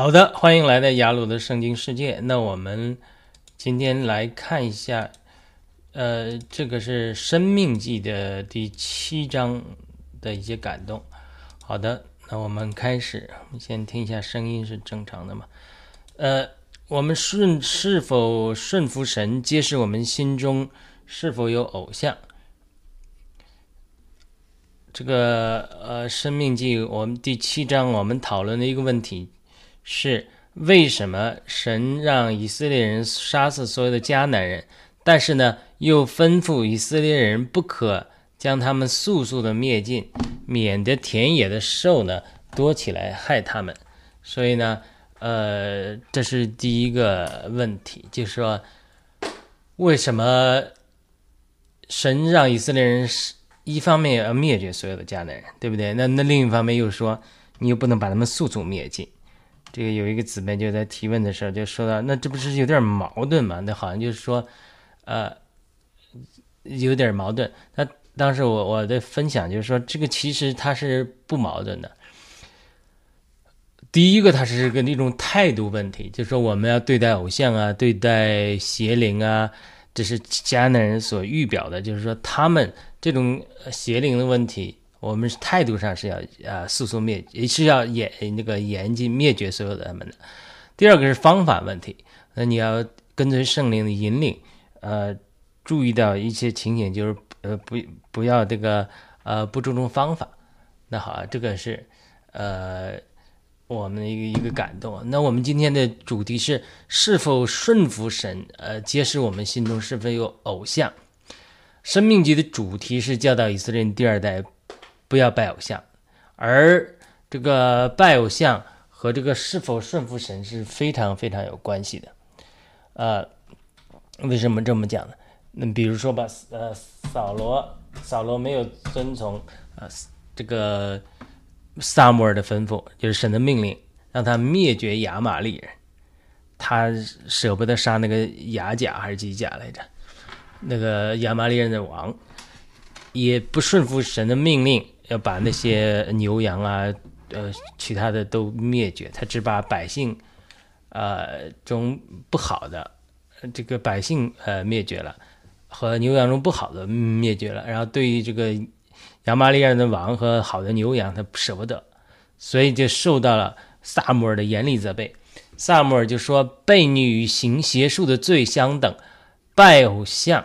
好的，欢迎来到雅鲁的圣经世界。那我们今天来看一下，呃，这个是《生命记》的第七章的一些感动。好的，那我们开始，我们先听一下声音是正常的吗？呃，我们顺是否顺服神，揭示我们心中是否有偶像。这个呃，《生命记》我们第七章我们讨论的一个问题。是为什么神让以色列人杀死所有的迦南人，但是呢，又吩咐以色列人不可将他们速速的灭尽，免得田野的兽呢多起来害他们。所以呢，呃，这是第一个问题，就是说，为什么神让以色列人是一方面要灭绝所有的迦南人，对不对？那那另一方面又说，你又不能把他们速速灭尽。这个有一个姊妹就在提问的时候就说到，那这不是有点矛盾吗？那好像就是说，呃，有点矛盾。那当时我我的分享就是说，这个其实它是不矛盾的。第一个，它是个那种态度问题，就是说我们要对待偶像啊，对待邪灵啊，这是迦南人所预表的，就是说他们这种邪灵的问题。我们态度上是要啊，速速灭，是要严那个严禁灭绝所有的他们的。第二个是方法问题，那你要跟随圣灵的引领，呃，注意到一些情景，就是呃不不要这个呃不注重方法。那好，这个是呃我们的一个一个感动。那我们今天的主题是是否顺服神？呃，揭示我们心中是否有偶像。生命级的主题是教导以色列人第二代。不要拜偶像，而这个拜偶像和这个是否顺服神是非常非常有关系的。呃，为什么这么讲呢？那比如说吧，呃，扫罗，扫罗没有遵从呃这个萨摩尔的吩咐，就是神的命令，让他灭绝亚玛力人，他舍不得杀那个亚甲还是几甲来着？那个亚玛力人的王，也不顺服神的命令。要把那些牛羊啊，呃，其他的都灭绝，他只把百姓，呃，中不好的这个百姓呃灭绝了，和牛羊中不好的灭绝了。然后对于这个亚玛利亚的王和好的牛羊，他舍不得，所以就受到了萨摩尔的严厉责备。萨摩尔就说：“悖逆与行邪术的罪相等，拜偶像，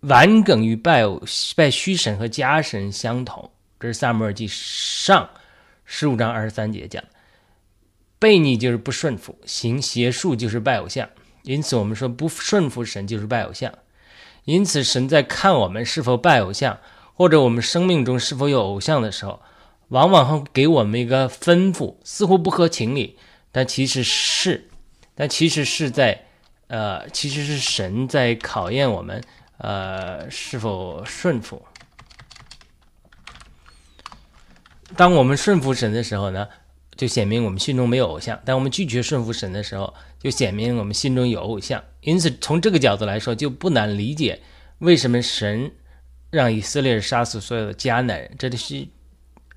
顽梗与拜偶拜虚神和家神相同。”这是萨母尔记上十五章二十三节讲，悖逆就是不顺服，行邪术就是拜偶像。因此，我们说不顺服神就是拜偶像。因此，神在看我们是否拜偶像，或者我们生命中是否有偶像的时候，往往会给我们一个吩咐，似乎不合情理，但其实是，但其实是在，呃，其实是神在考验我们，呃，是否顺服。当我们顺服神的时候呢，就显明我们心中没有偶像；当我们拒绝顺服神的时候，就显明我们心中有偶像。因此，从这个角度来说，就不难理解为什么神让以色列人杀死所有的迦南人。这里是，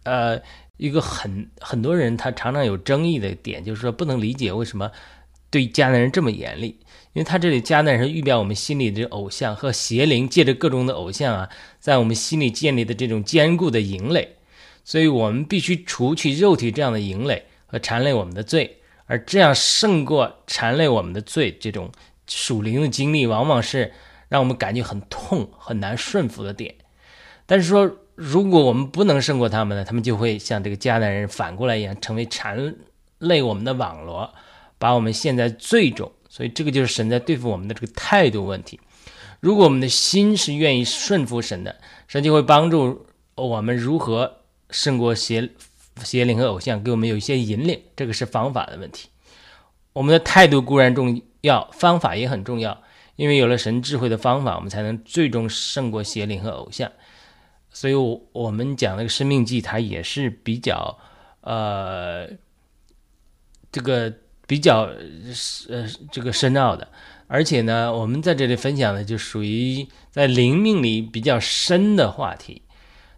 呃，一个很很多人他常常有争议的点，就是说不能理解为什么对迦南人这么严厉。因为他这里迦南人预表我们心里的偶像和邪灵，借着各种的偶像啊，在我们心里建立的这种坚固的营垒。所以我们必须除去肉体这样的营垒和缠累我们的罪，而这样胜过缠累我们的罪这种属灵的经历，往往是让我们感觉很痛、很难顺服的点。但是说，如果我们不能胜过他们呢？他们就会像这个迦南人反过来一样，成为缠累我们的网罗，把我们陷在罪中。所以这个就是神在对付我们的这个态度问题。如果我们的心是愿意顺服神的，神就会帮助我们如何。胜过邪邪灵和偶像，给我们有一些引领，这个是方法的问题。我们的态度固然重要，方法也很重要，因为有了神智慧的方法，我们才能最终胜过邪灵和偶像。所以，我我们讲那个生命记，它也是比较呃这个比较呃这个深奥的，而且呢，我们在这里分享的就属于在灵命里比较深的话题。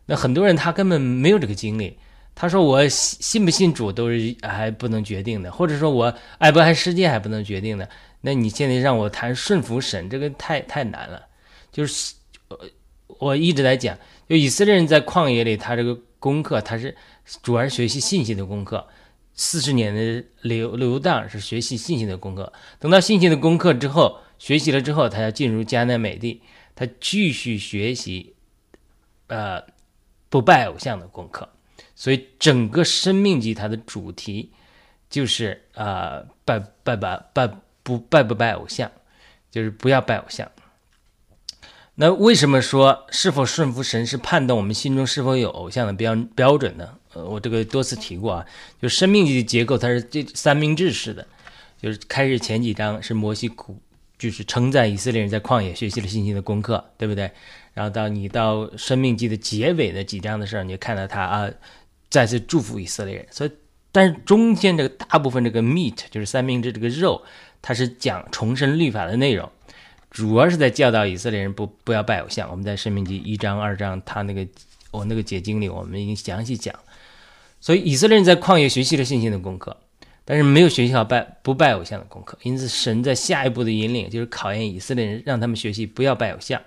那很多人他根本没有这个经历，他说我信不信主都是还不能决定的，或者说我爱不爱世界还不能决定的。那你现在让我谈顺服神，这个太太难了。就是我我一直在讲，就以色列人在旷野里，他这个功课，他是主要是学习信心的功课。四十年的流流荡是学习信心的功课。等到信心的功课之后，学习了之后，他要进入迦南美地，他继续学习，呃，不拜偶像的功课。所以整个生命记它的主题就是啊，拜拜拜拜不拜不拜偶像，就是不要拜偶像。那为什么说是否顺服神是判断我们心中是否有偶像的标标准呢？呃，我这个多次提过啊，就生命级的结构它是这三明治式的，就是开始前几章是摩西苦，就是称赞以色列人在旷野学习了信心的功课，对不对？然后到你到生命记的结尾的几章的时候，你就看到他啊再次祝福以色列人。所以，但是中间这个大部分这个 meat 就是三明治这个肉，它是讲重生律法的内容。主要是在教导以色列人不不要拜偶像。我们在《生命记》一章、二章，他那个我那个解经里，我们已经详细讲。所以以色列人在旷野学习了信心的功课，但是没有学习好拜不拜偶像的功课。因此，神在下一步的引领就是考验以色列人，让他们学习不要拜偶像。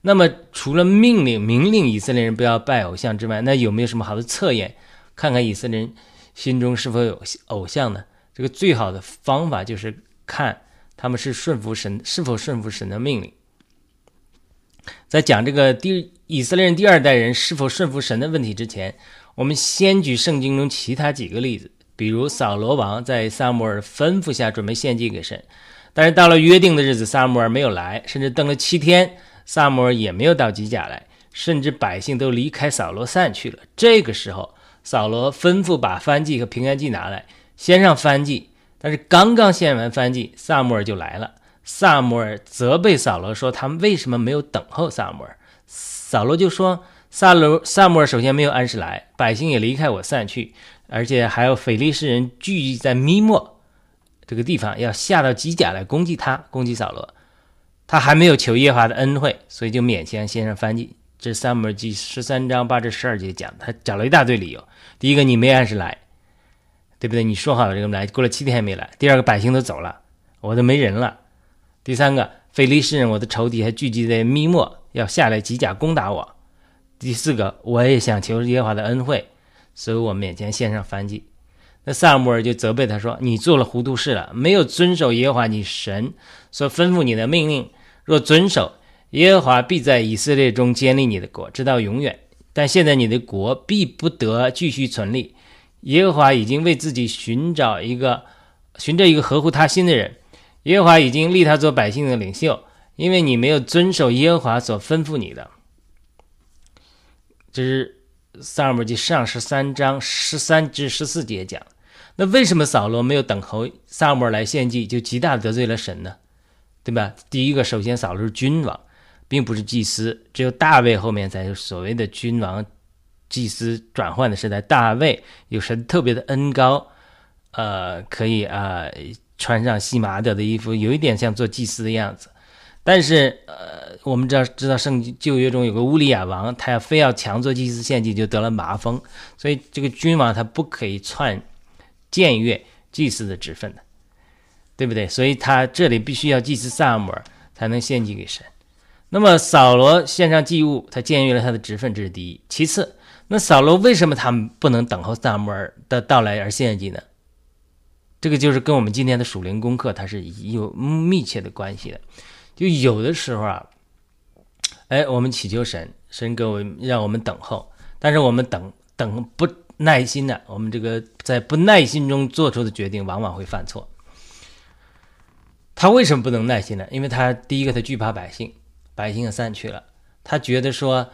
那么，除了命令明令以色列人不要拜偶像之外，那有没有什么好的测验，看看以色列人心中是否有偶像呢？这个最好的方法就是看。他们是顺服神，是否顺服神的命令？在讲这个第以色列人第二代人是否顺服神的问题之前，我们先举圣经中其他几个例子，比如扫罗王在萨摩尔吩咐下准备献祭给神，但是到了约定的日子，萨摩尔没有来，甚至等了七天，萨摩尔也没有到基甲来，甚至百姓都离开扫罗散去了。这个时候，扫罗吩咐把燔祭和平安祭拿来，先上燔祭。但是刚刚献完燔祭，萨摩尔就来了。萨摩尔责备扫罗说：“他们为什么没有等候萨摩尔？”扫罗就说：“萨罗萨摩尔首先没有按时来，百姓也离开我散去，而且还有腓力士人聚集在密莫这个地方，要下到基甲来攻击他，攻击扫罗。他还没有求耶和华的恩惠，所以就勉强献上燔祭。这萨摩尔记十三章八至十二节讲，他找了一大堆理由。第一个，你没按时来。”对不对？你说好了这个来，过了七天还没来。第二个，百姓都走了，我都没人了。第三个，菲利士人，我的仇敌还聚集在密末，要下来机甲攻打我。第四个，我也想求耶和华的恩惠，所以我勉强献上燔祭。那萨姆尔就责备他说：“你做了糊涂事了，没有遵守耶和华你神所吩咐你的命令。若遵守，耶和华必在以色列中建立你的国，直到永远。但现在你的国必不得继续存立。”耶和华已经为自己寻找一个，寻找一个合乎他心的人。耶和华已经立他做百姓的领袖，因为你没有遵守耶和华所吩咐你的。这是撒母耳记上十三章十三至十四节讲。那为什么扫罗没有等候撒母耳来献祭，就极大得罪了神呢？对吧？第一个，首先扫的是君王，并不是祭司，只有大卫后面才有所谓的君王。祭司转换的时代，大卫有神特别的恩高，呃，可以啊，穿上细麻的的衣服，有一点像做祭司的样子。但是，呃，我们知道，知道圣旧约中有个乌利亚王，他要非要强做祭司献祭，就得了麻风。所以，这个君王他不可以篡僭越祭司的职分的，对不对？所以他这里必须要祭祀萨姆尔才能献祭给神。那么，扫罗献上祭物，他僭越了他的职分，这是第一。其次。那扫罗为什么他们不能等候萨摩尔的到来而献祭呢？这个就是跟我们今天的属灵功课它是有密切的关系的。就有的时候啊，哎，我们祈求神，神给我让我们等候，但是我们等等不耐心的，我们这个在不耐心中做出的决定，往往会犯错。他为什么不能耐心呢？因为他第一个，他惧怕百姓，百姓也散去了，他觉得说。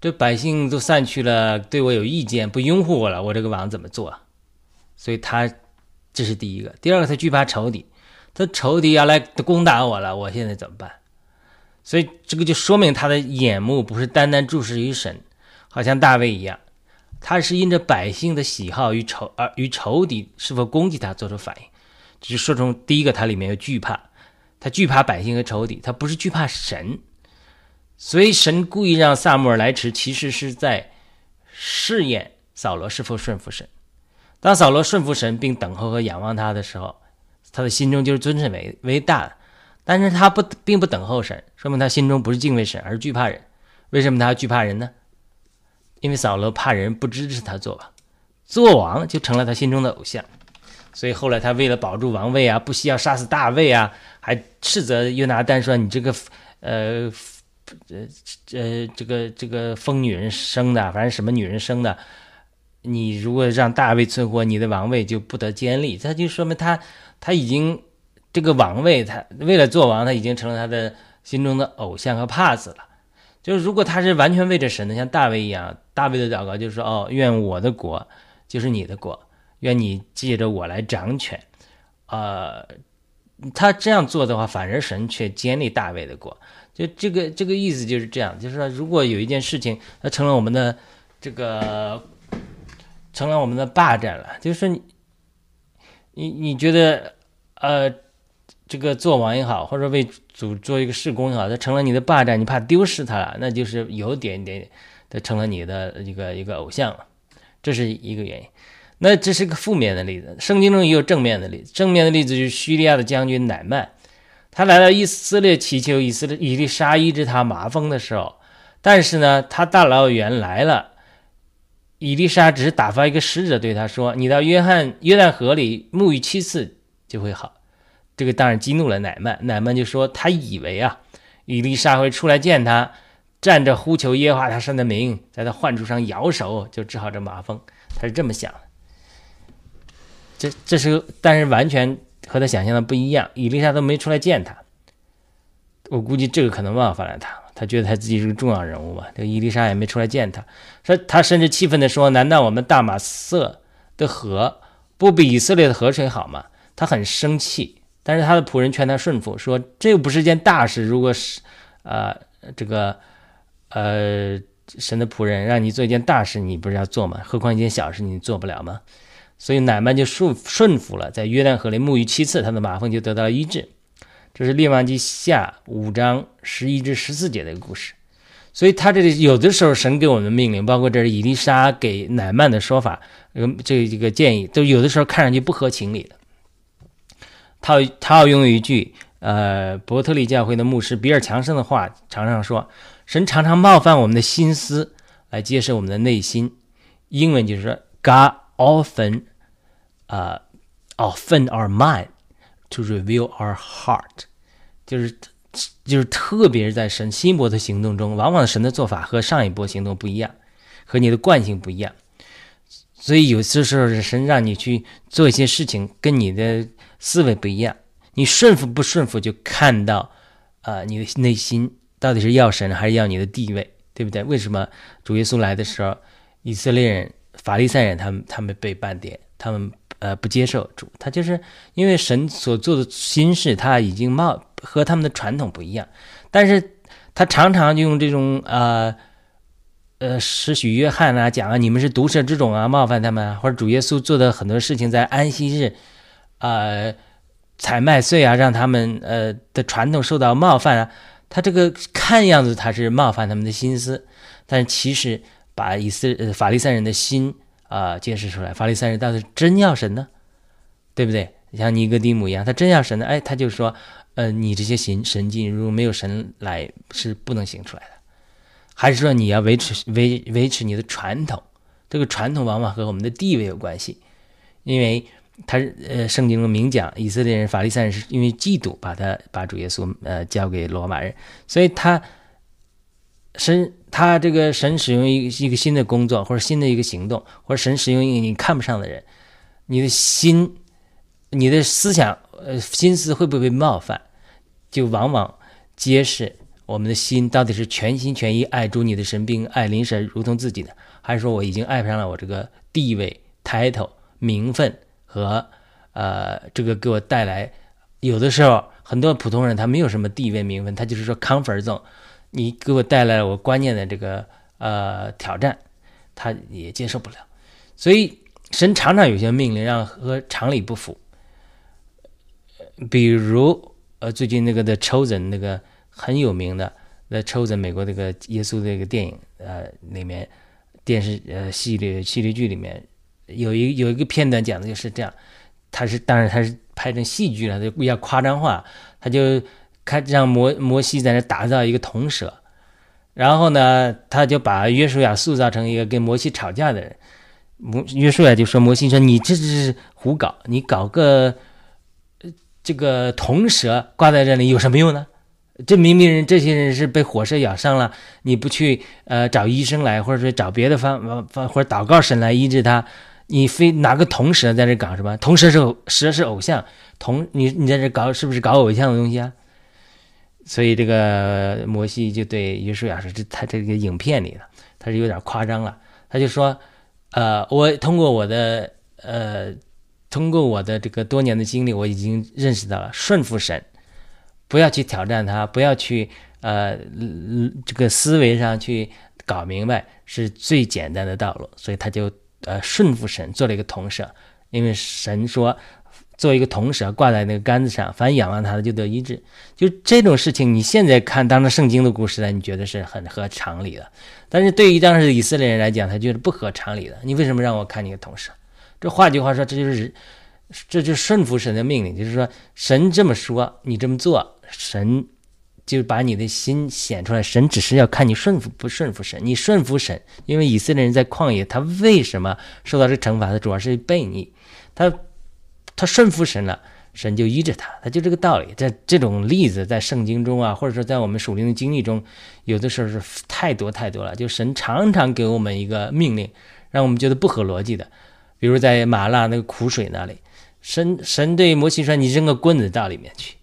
这百姓都散去了，对我有意见，不拥护我了，我这个王怎么做？所以他这是第一个。第二个，他惧怕仇敌，他仇敌要来攻打我了，我现在怎么办？所以这个就说明他的眼目不是单单注视于神，好像大卫一样，他是因着百姓的喜好与仇而与仇敌是否攻击他做出反应。只是说从第一个，他里面有惧怕，他惧怕百姓和仇敌，他不是惧怕神。所以神故意让萨母尔来迟，其实是在试验扫罗是否顺服神。当扫罗顺服神并等候和仰望他的时候，他的心中就是尊神为为大的。但是他不并不等候神，说明他心中不是敬畏神，而是惧怕人。为什么他要惧怕人呢？因为扫罗怕人不支持他做王，做王就成了他心中的偶像。所以后来他为了保住王位啊，不惜要杀死大卫啊，还斥责约拿丹说：“你这个呃呃呃这个这个疯女人生的，反正什么女人生的，你如果让大卫存活，你的王位就不得坚立。”他就说明他他已经。这个王位，他为了做王，他已经成了他的心中的偶像和帕子了。就是如果他是完全为着神的，像大卫一样，大卫的祷告就是说：“哦，愿我的国就是你的国，愿你借着我来掌权。”呃，他这样做的话，反而神却建立大卫的国。就这个这个意思就是这样，就是说，如果有一件事情，它成了我们的这个成了我们的霸占了，就是你你你觉得呃。这个做王也好，或者为主做一个事工也好，它成了你的霸占，你怕丢失它了，那就是有点点，它成了你的一个一个偶像了，这是一个原因。那这是个负面的例子，圣经中也有正面的例子。正面的例子就是叙利亚的将军乃曼，他来到以色列祈求以色列以利沙医治他麻风的时候，但是呢，他大老远来了，以利沙只是打发一个使者对他说：“你到约翰约旦河里沐浴七次就会好。”这个当然激怒了乃曼，乃曼就说他以为啊，伊丽莎会出来见他，站着呼求耶和华他神的名，在他患处上摇手就治好这麻风，他是这么想的。这这是但是完全和他想象的不一样，伊丽莎都没出来见他，我估计这个可能冒犯了他，他觉得他自己是个重要人物嘛，这个伊丽莎也没出来见他，说他甚至气愤的说：“难道我们大马色的河不比以色列的河水好吗？”他很生气。但是他的仆人劝他顺服，说这又不是件大事。如果是，呃，这个，呃，神的仆人让你做一件大事，你不是要做吗？何况一件小事你做不了吗？所以乃曼就顺顺服了，在约旦河里沐浴七次，他的马蜂就得到了医治。这是列王记下五章十一至十四节的一个故事。所以他这里有的时候神给我们命令，包括这是以丽莎给乃曼的说法，呃，这这个建议，都有的时候看上去不合情理的。他他要用一句呃伯特利教会的牧师比尔强生的话，常常说：神常常冒犯我们的心思来揭示我们的内心。英文就是说：God often 啊 often our mind to reveal our heart，就是就是特别是在神新一波的行动中，往往神的做法和上一波行动不一样，和你的惯性不一样。所以有些时候是神让你去做一些事情，跟你的。思维不一样，你顺服不顺服，就看到，啊，你的内心到底是要神还是要你的地位，对不对？为什么主耶稣来的时候，以色列人、法利赛人他们他们被半点，他们呃不接受主，他就是因为神所做的心事，他已经冒和他们的传统不一样，但是他常常就用这种呃呃使许约翰啊讲啊，你们是毒蛇之种啊，冒犯他们啊，或者主耶稣做的很多事情在安息日。呃，采麦穗啊，让他们呃的传统受到冒犯啊，他这个看样子他是冒犯他们的心思，但其实把以色呃法利赛人的心啊揭示出来，法利赛人到底真要神呢，对不对？像尼哥底母一样，他真要神呢，哎，他就说，呃，你这些行神迹如果没有神来是不能行出来的，还是说你要维持维维持你的传统？这个传统往往和我们的地位有关系，因为。他呃，圣经中明讲，以色列人、法利赛人是因为嫉妒，把他把主耶稣呃交给罗马人，所以他神他这个神使用一一个新的工作或者新的一个行动，或者神使用一个你看不上的人，你的心、你的思想呃心思会不会被冒犯，就往往揭示我们的心到底是全心全意爱主你的神，并爱灵神如同自己的，还是说我已经爱上了我这个地位、title、名分。和呃，这个给我带来，有的时候很多普通人他没有什么地位名分，他就是说 comfort zone，你给我带来了我观念的这个呃挑战，他也接受不了。所以神常常有些命令让和常理不符，比如呃最近那个的 chosen 那个很有名的那 chosen 美国那个耶稣这个电影呃里面。电视呃系列系列剧里面有一有一个片段讲的就是这样，他是当然他是拍成戏剧了，就比较夸张化，他就开让摩摩西在那打造一个铜蛇，然后呢，他就把约书亚塑造成一个跟摩西吵架的人。摩约书亚就说：“摩西说你这是胡搞，你搞个这个铜蛇挂在这里有什么用呢？这明明人这些人是被火蛇咬伤了，你不去呃找医生来，或者说找别的方方或者祷告神来医治他，你非拿个铜蛇在这搞什么？铜蛇是蛇是偶像，铜你你在这搞是不是搞偶像的东西啊？所以这个摩西就对约书亚说：这他这个影片里的他是有点夸张了，他就说。”呃，我通过我的呃，通过我的这个多年的经历，我已经认识到了顺服神，不要去挑战他，不要去呃这个思维上去搞明白是最简单的道路，所以他就呃顺服神做了一个同舍，因为神说。做一个铜蛇挂在那个杆子上，凡仰望他的就得医治。就这种事情，你现在看当成圣经的故事来，你觉得是很合常理的。但是对于当时以色列人来讲，他觉得不合常理的。你为什么让我看你个铜蛇？这换句话说，这就是这就是顺服神的命令，就是说神这么说，你这么做，神就把你的心显出来。神只是要看你顺服不顺服神。你顺服神，因为以色列人在旷野，他为什么受到这惩罚？他主要是悖逆，他。他顺服神了，神就医治他，他就这个道理。在这种例子在圣经中啊，或者说在我们属灵的经历中，有的时候是太多太多了。就神常常给我们一个命令，让我们觉得不合逻辑的。比如在马拉那个苦水那里，神神对摩西说：“你扔个棍子到里面去。”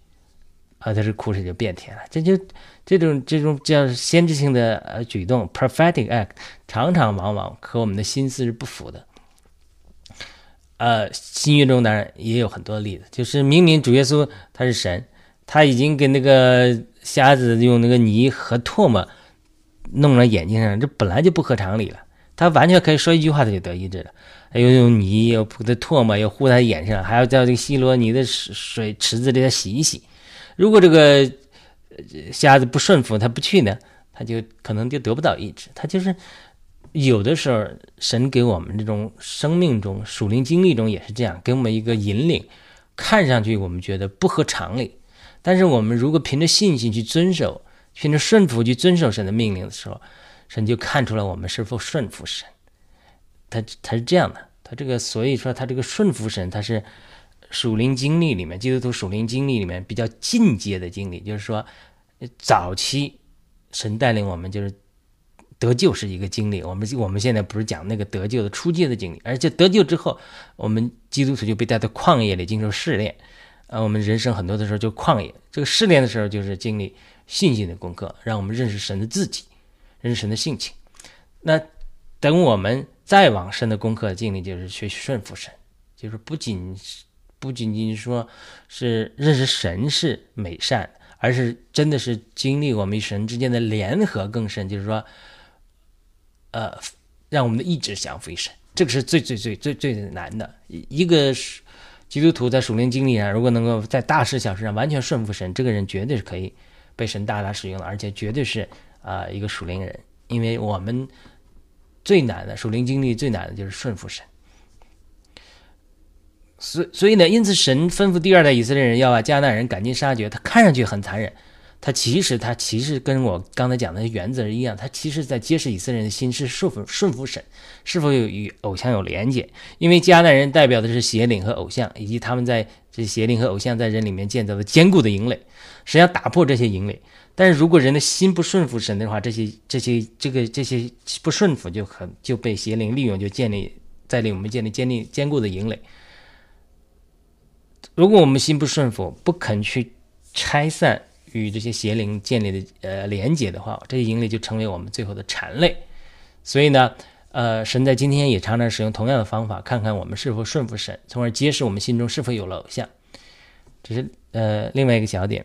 啊，他这苦水就变甜了。这就这种这种叫先知性的呃举动 （prophetic act），常常往往和我们的心思是不符的。呃，新约中当然也有很多例子，就是明明主耶稣他是神，他已经给那个瞎子用那个泥和唾沫弄了眼睛上，这本来就不合常理了。他完全可以说一句话他就得医治了，还又用泥又铺的唾沫又糊他眼上，还要叫这个希罗尼的水池子里他洗一洗。如果这个瞎子不顺服，他不去呢，他就可能就得不到医治。他就是。有的时候，神给我们这种生命中属灵经历中也是这样，给我们一个引领，看上去我们觉得不合常理，但是我们如果凭着信心去遵守，凭着顺服去遵守神的命令的时候，神就看出来我们是否顺服神。他他是这样的，他这个所以说他这个顺服神，他是属灵经历里面基督徒属灵经历里面比较进阶的经历，就是说早期神带领我们就是。得救是一个经历，我们我们现在不是讲那个得救的初阶的经历，而且得救之后，我们基督徒就被带到旷野里经受试炼，啊，我们人生很多的时候就旷野，这个试炼的时候就是经历信心的功课，让我们认识神的自己，认识神的性情。那等我们再往深的功课经历，就是学习顺服神，就是不仅不仅仅说是认识神是美善，而是真的是经历我们与神之间的联合更深，就是说。呃，让我们的意志降服于神，这个是最最最最最难的。一个是基督徒在属灵经历上，如果能够在大事小事上完全顺服神，这个人绝对是可以被神大大使用的，而且绝对是啊一个属灵人。因为我们最难的属灵经历最难的就是顺服神。所所以呢，因此神吩咐第二代以色列人要把迦南人赶尽杀绝，他看上去很残忍。他其实，他其实跟我刚才讲的原则是一样。他其实在揭示以色列人的心是顺服顺服神，是否有与偶像有连结？因为迦南人代表的是邪灵和偶像，以及他们在这邪灵和偶像在人里面建造的坚固的营垒，实际上打破这些营垒。但是如果人的心不顺服神的话，这些这些这个这些不顺服就很就被邪灵利用，就建立在令我们建立坚立坚固的营垒。如果我们心不顺服，不肯去拆散。与这些邪灵建立的呃连接的话，这些营垒就成为我们最后的缠累。所以呢，呃，神在今天也常常使用同样的方法，看看我们是否顺服神，从而揭示我们心中是否有了偶像。这是呃另外一个小点。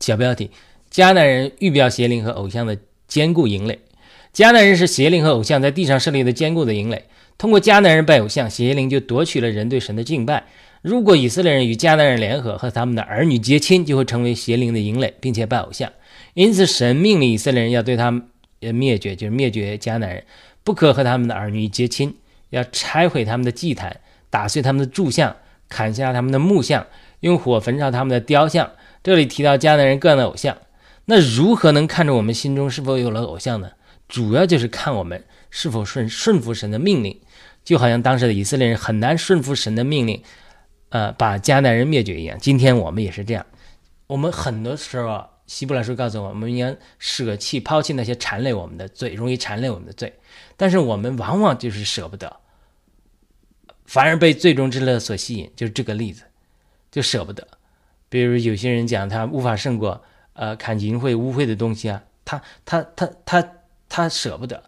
小标题：迦南人预表邪灵和偶像的坚固营垒。迦南人是邪灵和偶像在地上设立的坚固的营垒。通过迦南人拜偶像，邪灵就夺取了人对神的敬拜。如果以色列人与迦南人联合，和他们的儿女结亲，就会成为邪灵的营垒，并且拜偶像。因此，神命令以色列人要对他们呃灭绝，就是灭绝迦南人，不可和他们的儿女结亲，要拆毁他们的祭坛，打碎他们的柱像，砍下他们的木像，用火焚烧他们的雕像。这里提到迦南人各样的偶像，那如何能看出我们心中是否有了偶像呢？主要就是看我们是否顺顺服神的命令，就好像当时的以色列人很难顺服神的命令，呃，把迦南人灭绝一样。今天我们也是这样，我们很多时候，希伯来书告诉我们，应该舍弃、抛弃那些缠累我们的罪，容易缠累我们的罪。但是我们往往就是舍不得，反而被最终之乐所吸引，就是这个例子，就舍不得。比如有些人讲他无法胜过，呃，看淫秽污秽的东西啊，他他他他。他舍不得，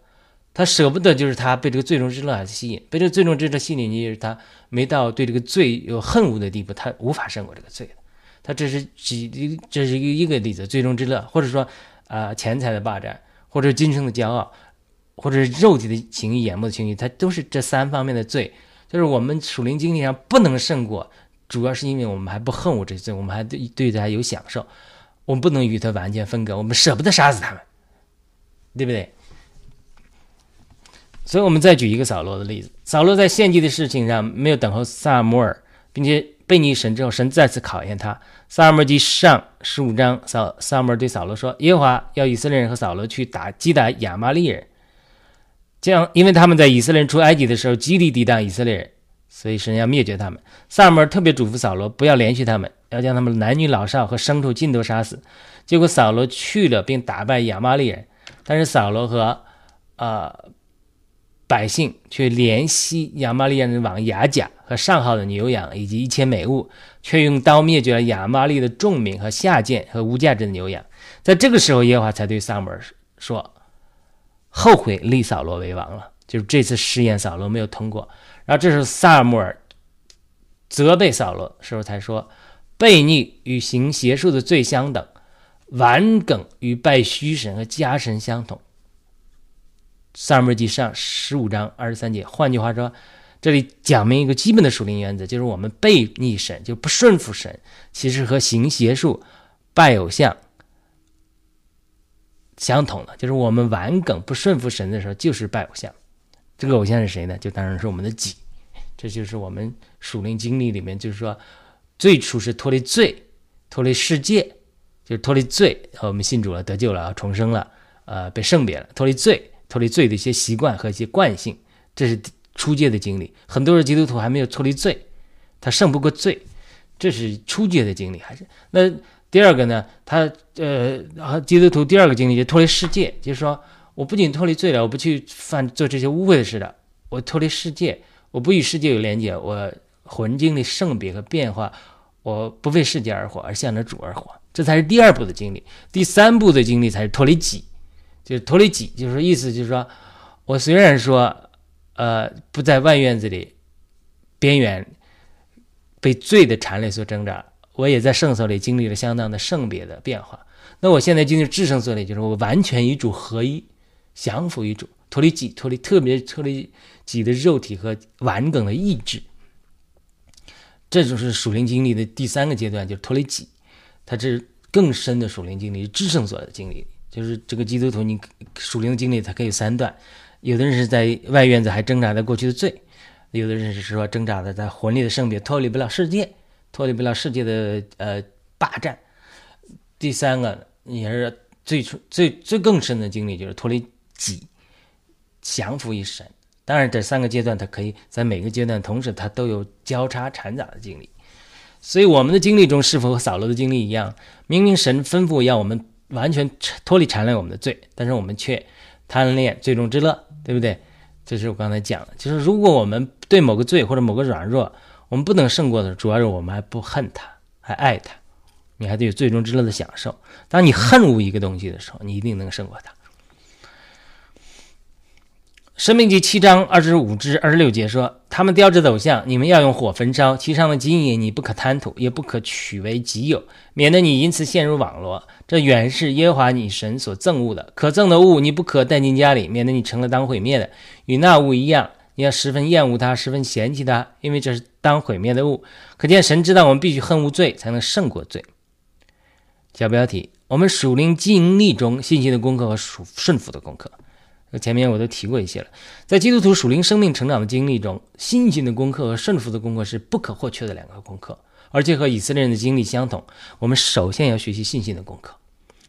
他舍不得，就是他被这个最终之乐吸引，被这个最终之乐吸引，就是他没到对这个罪有恨恶的地步，他无法胜过这个罪。他这是几，这是一个一个例子，最终之乐，或者说啊钱财的霸占，或者今生的骄傲，或者是肉体的情欲、眼目的情欲，它都是这三方面的罪。就是我们属灵经历上不能胜过，主要是因为我们还不恨恶这些罪，我们还对对他有享受，我们不能与他完全分割，我们舍不得杀死他们。对不对？所以，我们再举一个扫罗的例子。扫罗在献祭的事情上没有等候萨摩尔，并且背逆神之后，神再次考验他。萨摩尔记上十五章，扫萨摩尔对扫罗说：“耶和华要以色列人和扫罗去打击打亚玛利人，这样，因为他们在以色列人出埃及的时候极力抵挡以色列人，所以神要灭绝他们。”萨摩尔特别嘱咐扫罗不要连续他们，要将他们男女老少和牲畜尽都杀死。结果扫罗去了，并打败亚玛利人。但是扫罗和，呃，百姓却怜惜亚玛利亚人王雅甲和上好的牛羊以及一切美物，却用刀灭绝了亚玛利的众民和下贱和无价值的牛羊。在这个时候，耶和华才对撒母耳说：“后悔立扫罗为王了。”就是这次试验扫罗没有通过。然后这时候撒母耳责备扫罗时候才说：“悖逆与行邪术的罪相等。”顽梗与拜虚神和家神相同。萨母记上十五章二十三节。换句话说，这里讲明一个基本的属灵原则，就是我们背逆神，就不顺服神，其实和行邪术、拜偶像相同的。就是我们顽梗不顺服神的时候，就是拜偶像。这个偶像是谁呢？就当然是我们的己。这就是我们属灵经历里面，就是说，最初是脱离罪，脱离世界。就是脱离罪，我们信主了，得救了，重生了，呃，被圣别了，脱离罪，脱离罪的一些习惯和一些惯性，这是初阶的经历。很多人基督徒还没有脱离罪，他胜不过罪，这是初阶的经历。还是那第二个呢？他呃，基督徒第二个经历就脱离世界，就是说，我不仅脱离罪了，我不去犯做这些污秽的事了，我脱离世界，我不与世界有连接，我魂经历圣别和变化，我不为世界而活，而向着主而活。这才是第二步的经历，第三步的经历才是脱离己，就是脱离己，就是意思就是说，我虽然说，呃，不在万院子里边缘被罪的缠累所挣扎，我也在圣所里经历了相当的圣别的变化。那我现在经历至圣所里，就是我完全与主合一，降服于主，脱离己，脱离特别脱离己的肉体和完整的意志。这就是属灵经历的第三个阶段，就是脱离己。他这是更深的属灵经历，至圣所的经历，就是这个基督徒，你属灵的经历，它可以有三段。有的人是在外院子还挣扎在过去的罪，有的人是说挣扎的在魂里的圣别，脱离不了世界，脱离不了世界的呃霸占。第三个也是最初最最更深的经历，就是脱离己，降服于神。当然，这三个阶段，它可以在每个阶段同时，它都有交叉缠杂的经历。所以，我们的经历中是否和扫罗的经历一样？明明神吩咐要我们完全脱离缠累我们的罪，但是我们却贪恋最终之乐，对不对？这是我刚才讲的，就是如果我们对某个罪或者某个软弱，我们不能胜过的，主要是我们还不恨他，还爱他，你还得有最终之乐的享受。当你恨恶一个东西的时候，你一定能胜过他。生命记七章二十五至二十六节说：“他们雕制的偶像，你们要用火焚烧；其上的金银，你不可贪图，也不可取为己有，免得你因此陷入网罗。这原是耶和华你神所憎恶的。可憎的物，你不可带进家里，免得你成了当毁灭的。与那物一样，你要十分厌恶它，十分嫌弃它，因为这是当毁灭的物。可见神知道我们必须恨恶罪，才能胜过罪。”小标题：我们属灵经历中信心的功课和属顺服的功课。前面我都提过一些了，在基督徒属灵生命成长的经历中，信心的功课和顺服的功课是不可或缺的两个功课，而且和以色列人的经历相同。我们首先要学习信心的功课，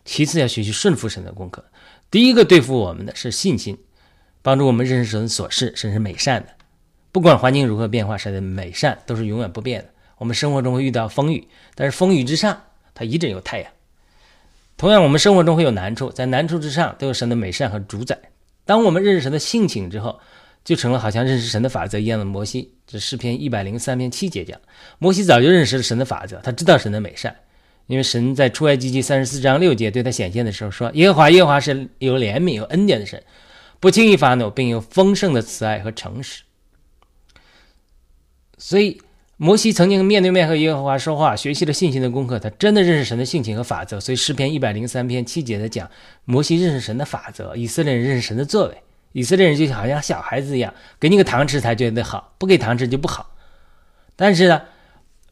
其次要学习顺服神的功课。第一个对付我们的是信心，帮助我们认识神所事，神是美善的。不管环境如何变化，神的美善都是永远不变的。我们生活中会遇到风雨，但是风雨之上，它一直有太阳。同样，我们生活中会有难处，在难处之上都有神的美善和主宰。当我们认识神的性情之后，就成了好像认识神的法则一样的摩西。这诗篇一百零三篇七节讲，摩西早就认识了神的法则，他知道神的美善，因为神在出埃及记三十四章六节对他显现的时候说：“耶和华，耶和华是有怜悯、有恩典的神，不轻易发怒，并有丰盛的慈爱和诚实。”所以。摩西曾经面对面和耶和华说话，学习了信心的功课。他真的认识神的性情和法则。所以诗篇一百零三篇七节的讲，摩西认识神的法则，以色列人认识神的作为。以色列人就好像小孩子一样，给你个糖吃才觉得好，不给糖吃就不好。但是呢，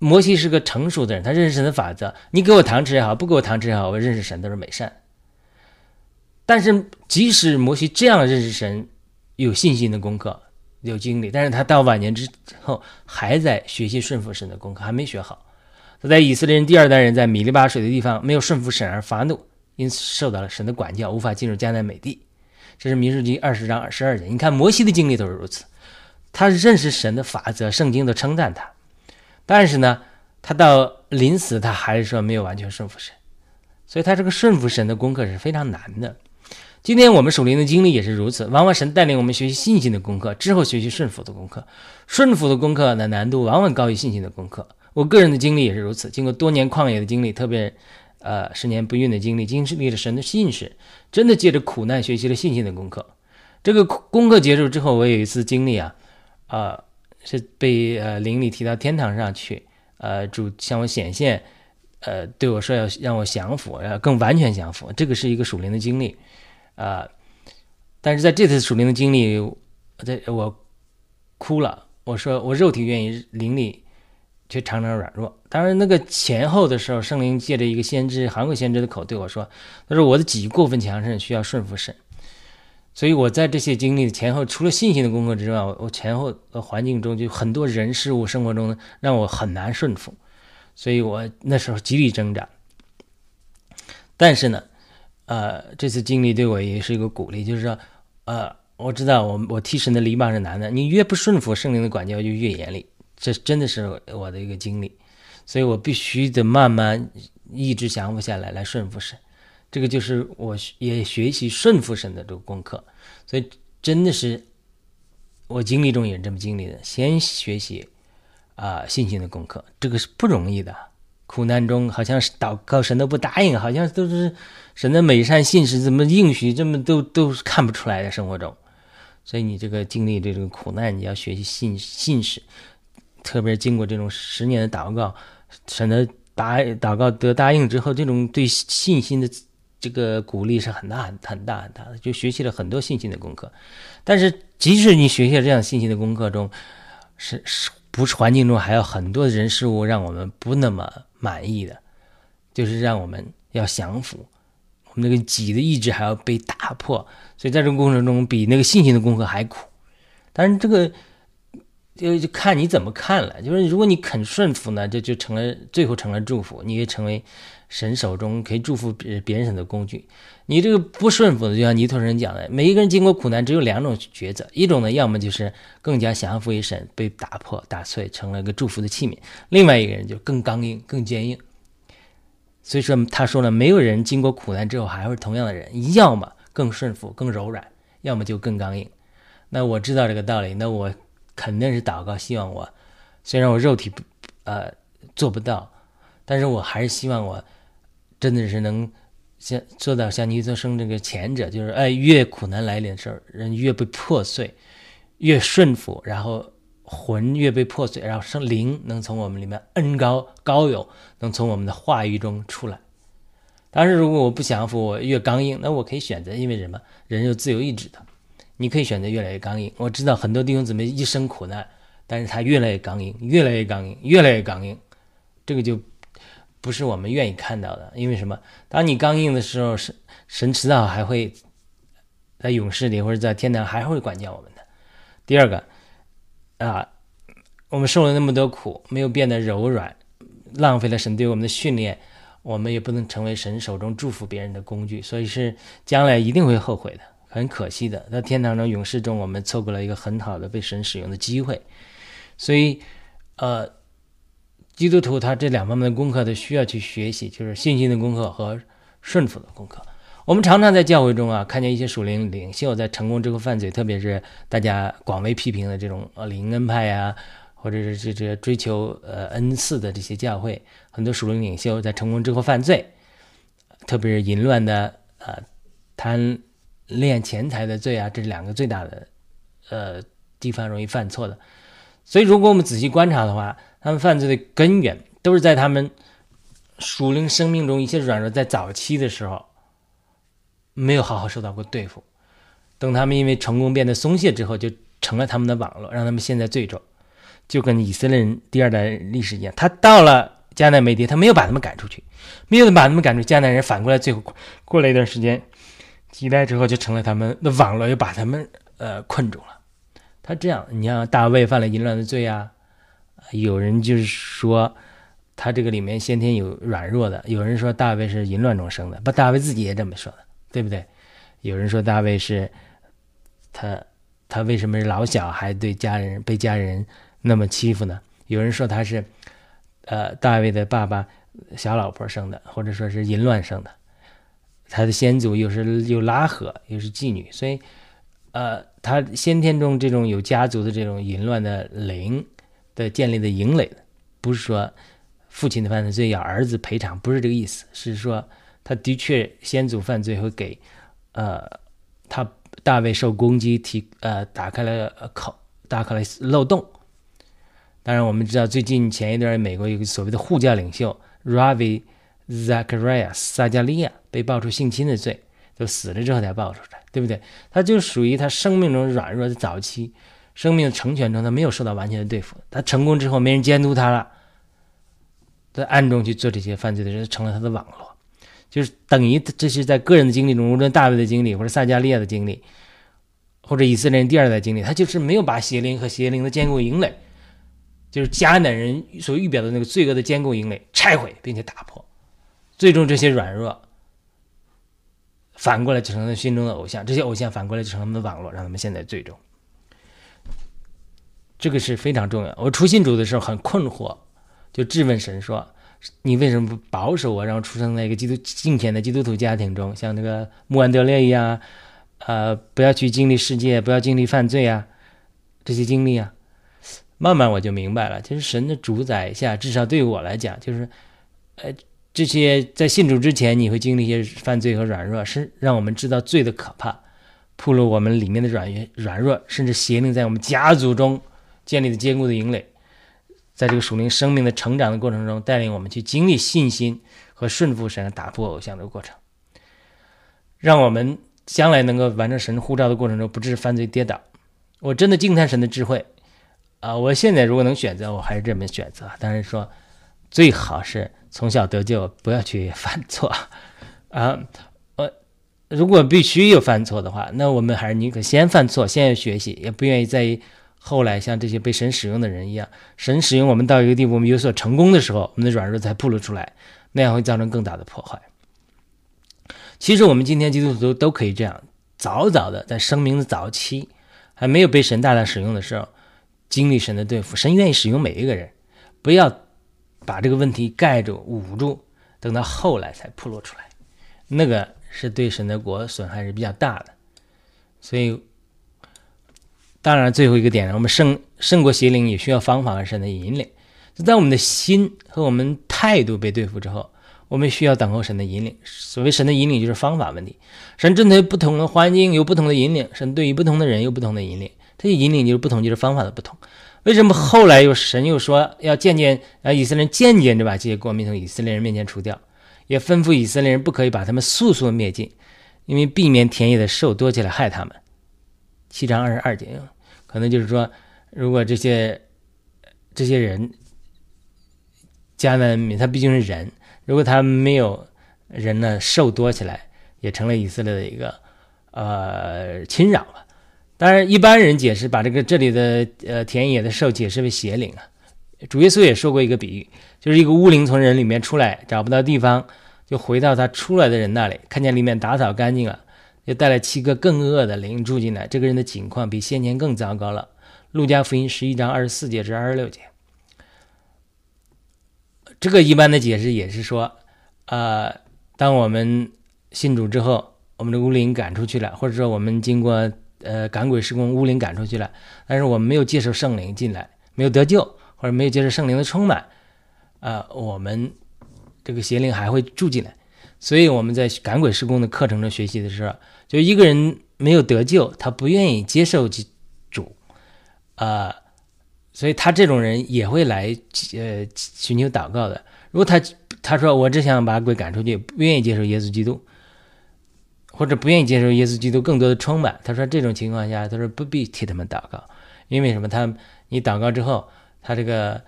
摩西是个成熟的人，他认识神的法则。你给我糖吃也好，不给我糖吃也好，我认识神都是美善。但是即使摩西这样认识神，有信心的功课。有经历，但是他到晚年之后还在学习顺服神的功课，还没学好。他在以色列人第二代人在米利巴水的地方没有顺服神而发怒，因此受到了神的管教，无法进入迦南美地。这是民数记二十章二十二节。你看摩西的经历都是如此，他认识神的法则，圣经都称赞他。但是呢，他到临死他还是说没有完全顺服神，所以他这个顺服神的功课是非常难的。今天我们属灵的经历也是如此，往往神带领我们学习信心的功课，之后学习顺服的功课。顺服的功课的难度往往高于信心的功课。我个人的经历也是如此，经过多年旷野的经历，特别，呃，十年不孕的经历，经历了神的信使，真的借着苦难学习了信心的功课。这个功课结束之后，我有一次经历啊，啊，是被呃灵里提到天堂上去，呃，主向我显现，呃，对我说要让我降服，要更完全降服。这个是一个属灵的经历。啊！但是在这次属灵的经历，在我哭了。我说我肉体愿意，灵力却常常软弱。当然，那个前后的时候，圣灵借着一个先知韩国先知的口对我说：“他说我的己过分强盛，需要顺服神。”所以我在这些经历的前后，除了信心的功课之外，我前后的环境中就很多人事物生活中让我很难顺服，所以我那时候极力挣扎。但是呢。呃，这次经历对我也是一个鼓励，就是说，呃，我知道我我替神的篱笆是难的，你越不顺服圣灵的管教就越严厉，这真的是我的一个经历，所以我必须得慢慢一直降服下来，来顺服神，这个就是我也学习顺服神的这个功课，所以真的是我经历中也这么经历的，先学习啊信心的功课，这个是不容易的，苦难中好像是祷告神都不答应，好像都是。神的美善信使怎么应许这么都都看不出来的生活中，所以你这个经历这种苦难，你要学习信信使，特别经过这种十年的祷告，神的答祷告得答应之后，这种对信心的这个鼓励是很大很很大很大的，就学习了很多信心的功课。但是即使你学习了这样信心的功课中，是是不是环境中还有很多人事物让我们不那么满意的，就是让我们要降服。我们那个己的意志还要被打破，所以在这个过程中，比那个信心的功课还苦。但是这个就就看你怎么看了。就是如果你肯顺服呢，这就成了最后成了祝福，你也成为神手中可以祝福别别人的工具。你这个不顺服的，就像尼托人讲的，每一个人经过苦难，只有两种抉择：一种呢，要么就是更加降服于神，被打破打碎，成了一个祝福的器皿；另外一个人就更刚硬、更坚硬。所以说，他说了，没有人经过苦难之后还会同样的人，要么更顺服、更柔软，要么就更刚硬。那我知道这个道理，那我肯定是祷告，希望我虽然我肉体不呃做不到，但是我还是希望我真的是能像做到像尼泽生这个前者，就是哎，越苦难来临的时候，人越被破碎，越顺服，然后。魂越被破碎，然后灵能从我们里面恩高高有，能从我们的话语中出来。但是如果我不降服，我越刚硬，那我可以选择，因为什么？人有自由意志的，你可以选择越来越刚硬。我知道很多弟兄姊妹一生苦难，但是他越来越刚硬，越来越刚硬，越来越刚硬，这个就不是我们愿意看到的。因为什么？当你刚硬的时候，神神迟早还会在勇士里或者在天堂还会管教我们的。第二个啊，我们受了那么多苦，没有变得柔软，浪费了神对我们的训练，我们也不能成为神手中祝福别人的工具，所以是将来一定会后悔的。很可惜的，在天堂中勇士中，我们错过了一个很好的被神使用的机会。所以，呃，基督徒他这两方面的功课都需要去学习，就是信心的功课和顺服的功课。我们常常在教会中啊，看见一些属灵领袖在成功之后犯罪，特别是大家广为批评的这种呃灵恩派呀，或者是这这追求呃恩赐的这些教会，很多属灵领袖在成功之后犯罪，特别是淫乱的呃贪。恋钱财的罪啊，这是两个最大的，呃，地方容易犯错的。所以，如果我们仔细观察的话，他们犯罪的根源都是在他们属灵生命中一些软弱，在早期的时候没有好好受到过对付。等他们因为成功变得松懈之后，就成了他们的网络，让他们陷在罪中。就跟以色列人第二代历史一样，他到了迦南美地，他没有把他们赶出去，没有把他们赶出迦南人，反过来最后过了一段时间。几代之后就成了他们的网络，又把他们呃困住了。他这样，你像大卫犯了淫乱的罪啊，有人就是说他这个里面先天有软弱的，有人说大卫是淫乱中生的，不，大卫自己也这么说的，对不对？有人说大卫是他他为什么是老小还对家人被家人那么欺负呢？有人说他是呃大卫的爸爸小老婆生的，或者说是淫乱生的。他的先祖又是又拉合又是妓女，所以，呃，他先天中这种有家族的这种淫乱的灵的建立的营垒，不是说父亲的犯罪要儿子赔偿，不是这个意思，是说他的确先祖犯罪会给，呃，他大卫受攻击提呃打开了口打开了漏洞。当然，我们知道最近前一段美国有个所谓的护教领袖 Ravi。Zacharias 撒加利亚被爆出性侵的罪，都死了之后才爆出来，对不对？他就属于他生命中软弱的早期，生命的成全中，他没有受到完全的对付。他成功之后，没人监督他了，在暗中去做这些犯罪的人，成了他的网络，就是等于这是在个人的经历中，无论大卫的经历，或者撒加利亚的经历，或者以色列人第二代经历，他就是没有把邪灵和邪灵的坚固营垒，就是迦南人所预表的那个罪恶的坚固营垒拆毁，并且打破。最终，这些软弱反过来就成了心中的偶像，这些偶像反过来就成了他们的网络，让他们陷在最终。这个是非常重要。我初信主的时候很困惑，就质问神说：“你为什么不保守我，然后出生在一个基督敬虔的基督徒家庭中，像那个穆安德烈一样，呃，不要去经历世界，不要经历犯罪啊，这些经历啊？”慢慢我就明白了，其实神的主宰下，至少对我来讲，就是，呃。这些在信主之前，你会经历一些犯罪和软弱，是让我们知道罪的可怕，铺露我们里面的软软弱，甚至邪灵在我们家族中建立的坚固的营垒，在这个属灵生命的成长的过程中，带领我们去经历信心和顺服神、打破偶像的过程，让我们将来能够完成神呼召的过程中，不致犯罪跌倒。我真的惊叹神的智慧啊！我现在如果能选择，我还是这么选择，但是说最好是。从小得救，不要去犯错 啊！呃，如果必须有犯错的话，那我们还是宁可先犯错，先要学习，也不愿意在后来像这些被神使用的人一样，神使用我们到一个地步，我们有所成功的时候，我们的软弱才暴露出来，那样会造成更大的破坏。其实我们今天基督徒都可以这样，早早的在生命的早期，还没有被神大大使用的时候，经历神的对付。神愿意使用每一个人，不要。把这个问题盖住、捂住，等到后来才暴露出来，那个是对神的国损害是比较大的。所以，当然最后一个点，我们胜胜过邪灵也需要方法和神的引领。就在我们的心和我们态度被对付之后，我们需要等候神的引领。所谓神的引领，就是方法问题。神针对不同的环境有不同的引领，神对于不同的人有不同的引领。这些引领就是不同，就是方法的不同。为什么后来又神又说要渐渐啊以色列人渐渐就把这些国民从以色列人面前除掉，也吩咐以色列人不可以把他们速速灭尽，因为避免田野的兽多起来害他们。七章二十二节，可能就是说，如果这些这些人迦南民他毕竟是人，如果他没有人呢，兽多起来，也成了以色列的一个呃侵扰了。当然，一般人解释把这个这里的呃田野的兽解释为邪灵啊。主耶稣也说过一个比喻，就是一个巫灵从人里面出来，找不到地方，就回到他出来的人那里，看见里面打扫干净了，就带了七个更恶的灵住进来。这个人的情况比先前更糟糕了。路加福音十一章二十四节至二十六节。这个一般的解释也是说，呃，当我们信主之后，我们的巫灵赶出去了，或者说我们经过呃赶鬼施工，巫灵赶出去了，但是我们没有接受圣灵进来，没有得救。或者没有接受圣灵的充满，啊，我们这个邪灵还会住进来。所以我们在赶鬼施工的课程中学习的时候，就一个人没有得救，他不愿意接受主，啊，所以他这种人也会来呃寻求祷告的。如果他他说我只想把鬼赶出去，不愿意接受耶稣基督，或者不愿意接受耶稣基督更多的充满，他说这种情况下，他说不必替他们祷告，因为什么？他你祷告之后。他这个，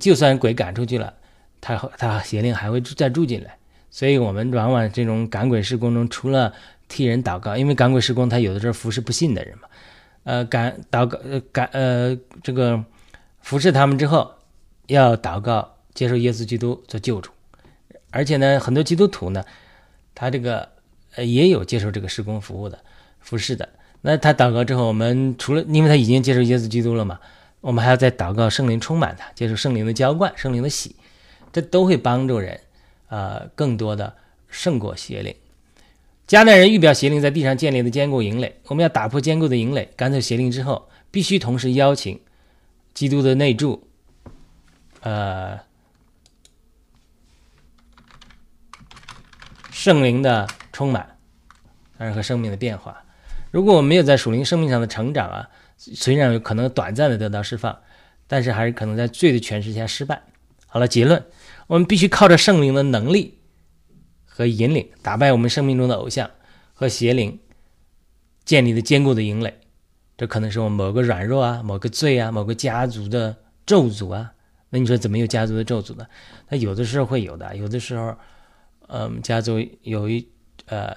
就算鬼赶出去了，他他邪灵还会再住进来，所以我们往往这种赶鬼施工中，除了替人祷告，因为赶鬼施工他有的时候服侍不信的人嘛，呃，赶祷告呃赶呃这个服侍他们之后，要祷告接受耶稣基督做救主，而且呢，很多基督徒呢，他这个呃也有接受这个施工服务的服侍的，那他祷告之后，我们除了因为他已经接受耶稣基督了嘛。我们还要再祷告圣灵充满他，接受圣灵的浇灌、圣灵的洗，这都会帮助人，呃，更多的胜过邪灵。迦南人预表邪灵在地上建立的坚固营垒，我们要打破坚固的营垒，赶走邪灵之后，必须同时邀请基督的内住，呃，圣灵的丰满，当然和生命的变化。如果我们没有在属灵生命上的成长啊。虽然有可能短暂的得到释放，但是还是可能在罪的诠释下失败。好了，结论：我们必须靠着圣灵的能力和引领，打败我们生命中的偶像和邪灵，建立的坚固的营垒。这可能是我们某个软弱啊、某个罪啊、某个家族的咒诅啊。那你说怎么有家族的咒诅呢？那有的时候会有的，有的时候，嗯，家族有一呃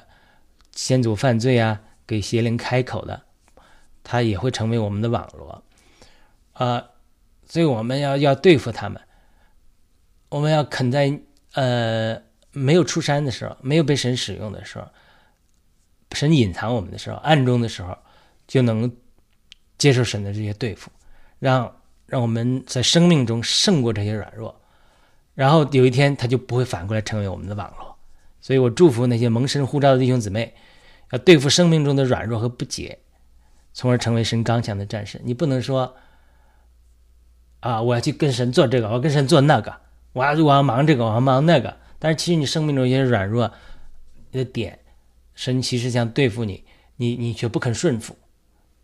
先祖犯罪啊，给邪灵开口的。它也会成为我们的网络，啊，所以我们要要对付他们，我们要肯在呃没有出山的时候，没有被神使用的时候，神隐藏我们的时候，暗中的时候，就能接受神的这些对付，让让我们在生命中胜过这些软弱，然后有一天他就不会反过来成为我们的网络。所以我祝福那些蒙神呼召的弟兄姊妹，要对付生命中的软弱和不解。从而成为神刚强的战士。你不能说啊，我要去跟神做这个，我跟神做那个，我要我要忙这个，我要忙那个。但是其实你生命中一些软弱的点，神其实想对付你，你你却不肯顺服。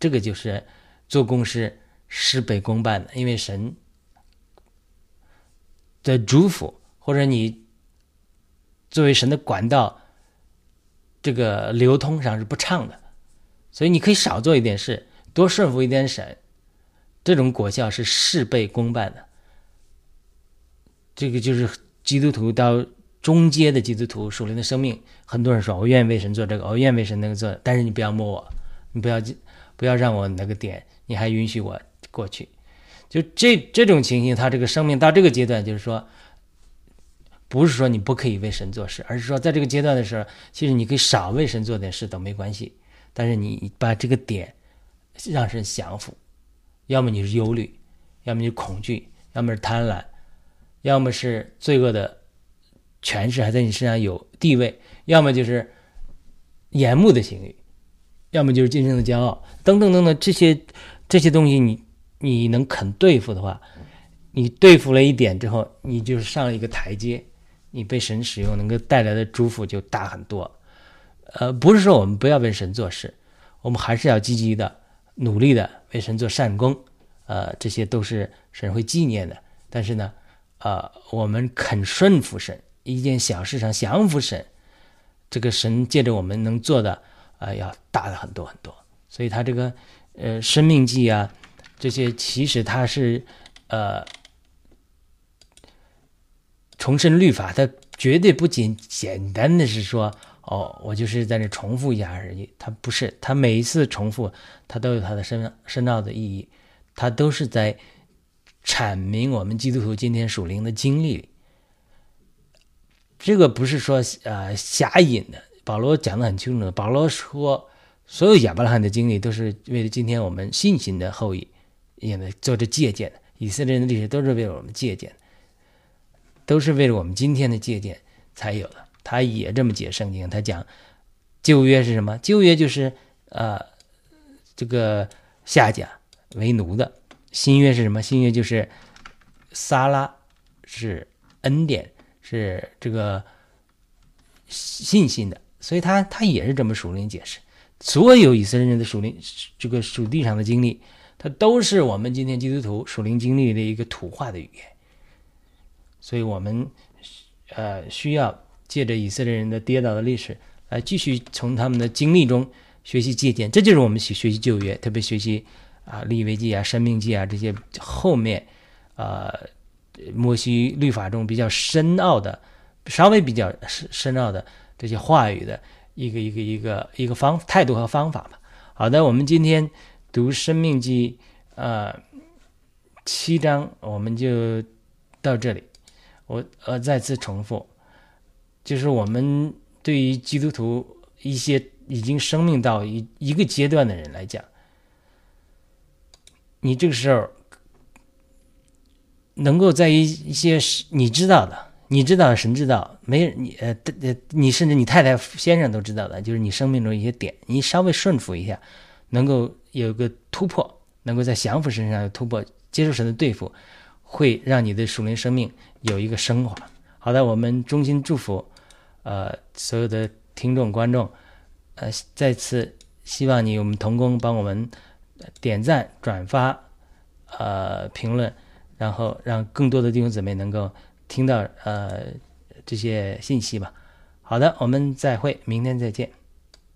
这个就是做工是事倍功半的，因为神的嘱咐，或者你作为神的管道，这个流通上是不畅的。所以你可以少做一点事，多顺服一点神，这种果效是事倍功半的。这个就是基督徒到中阶的基督徒属灵的生命。很多人说：“我愿意为神做这个，我愿意为神那个做。”但是你不要摸我，你不要不要让我那个点，你还允许我过去。就这这种情形，他这个生命到这个阶段，就是说，不是说你不可以为神做事，而是说在这个阶段的时候，其实你可以少为神做点事都没关系。但是你把这个点让神降服，要么你是忧虑，要么你是恐惧，要么是贪婪，要么是罪恶的权势还在你身上有地位，要么就是眼目的行欲，要么就是今生的骄傲，等等等等这些这些东西，你你能肯对付的话，你对付了一点之后，你就是上了一个台阶，你被神使用能够带来的祝福就大很多。呃，不是说我们不要为神做事，我们还是要积极的、努力的为神做善功，呃，这些都是神会纪念的。但是呢，呃，我们肯顺服神，一件小事上降服神，这个神借着我们能做的，啊，要大的很多很多。所以他这个，呃，生命记啊，这些其实他是，呃，重申律法，它绝对不仅简单的是说，哦，我就是在这重复一下而已。它不是，它每一次重复，它都有它的深深奥的意义，它都是在阐明我们基督徒今天属灵的经历。这个不是说呃瞎引的，保罗讲的很清楚。保罗说，所有亚伯拉罕的经历都是为了今天我们信心的后裔，也呢做着借鉴。以色列人的历史都是为了我们借鉴的。都是为了我们今天的借鉴才有的。他也这么解圣经，他讲旧约是什么？旧约就是呃这个下甲为奴的。新约是什么？新约就是撒拉是恩典，是这个信心的。所以他他也是这么属灵解释。所有以色列人的属灵这个属地上的经历，它都是我们今天基督徒属灵经历的一个土化的语言。所以我们，呃，需要借着以色列人的跌倒的历史，来继续从他们的经历中学习借鉴。这就是我们学学习旧约，特别学习啊利未记啊、生命记啊这些后面，呃，摩西律法中比较深奥的、稍微比较深深奥的这些话语的一个一个一个一个方态度和方法吧。好的，我们今天读生命记呃七章，我们就到这里。我呃再次重复，就是我们对于基督徒一些已经生命到一一个阶段的人来讲，你这个时候能够在一一些你知道的，你知道神知道，没你呃呃你甚至你太太先生都知道的，就是你生命中一些点，你稍微顺服一下，能够有个突破，能够在降服身上有突破，接受神的对付。会让你的属灵生命有一个升华。好的，我们衷心祝福，呃，所有的听众观众，呃，再次希望你我们同工帮我们点赞、转发、呃评论，然后让更多的弟兄姊妹能够听到呃这些信息吧。好的，我们再会，明天再见。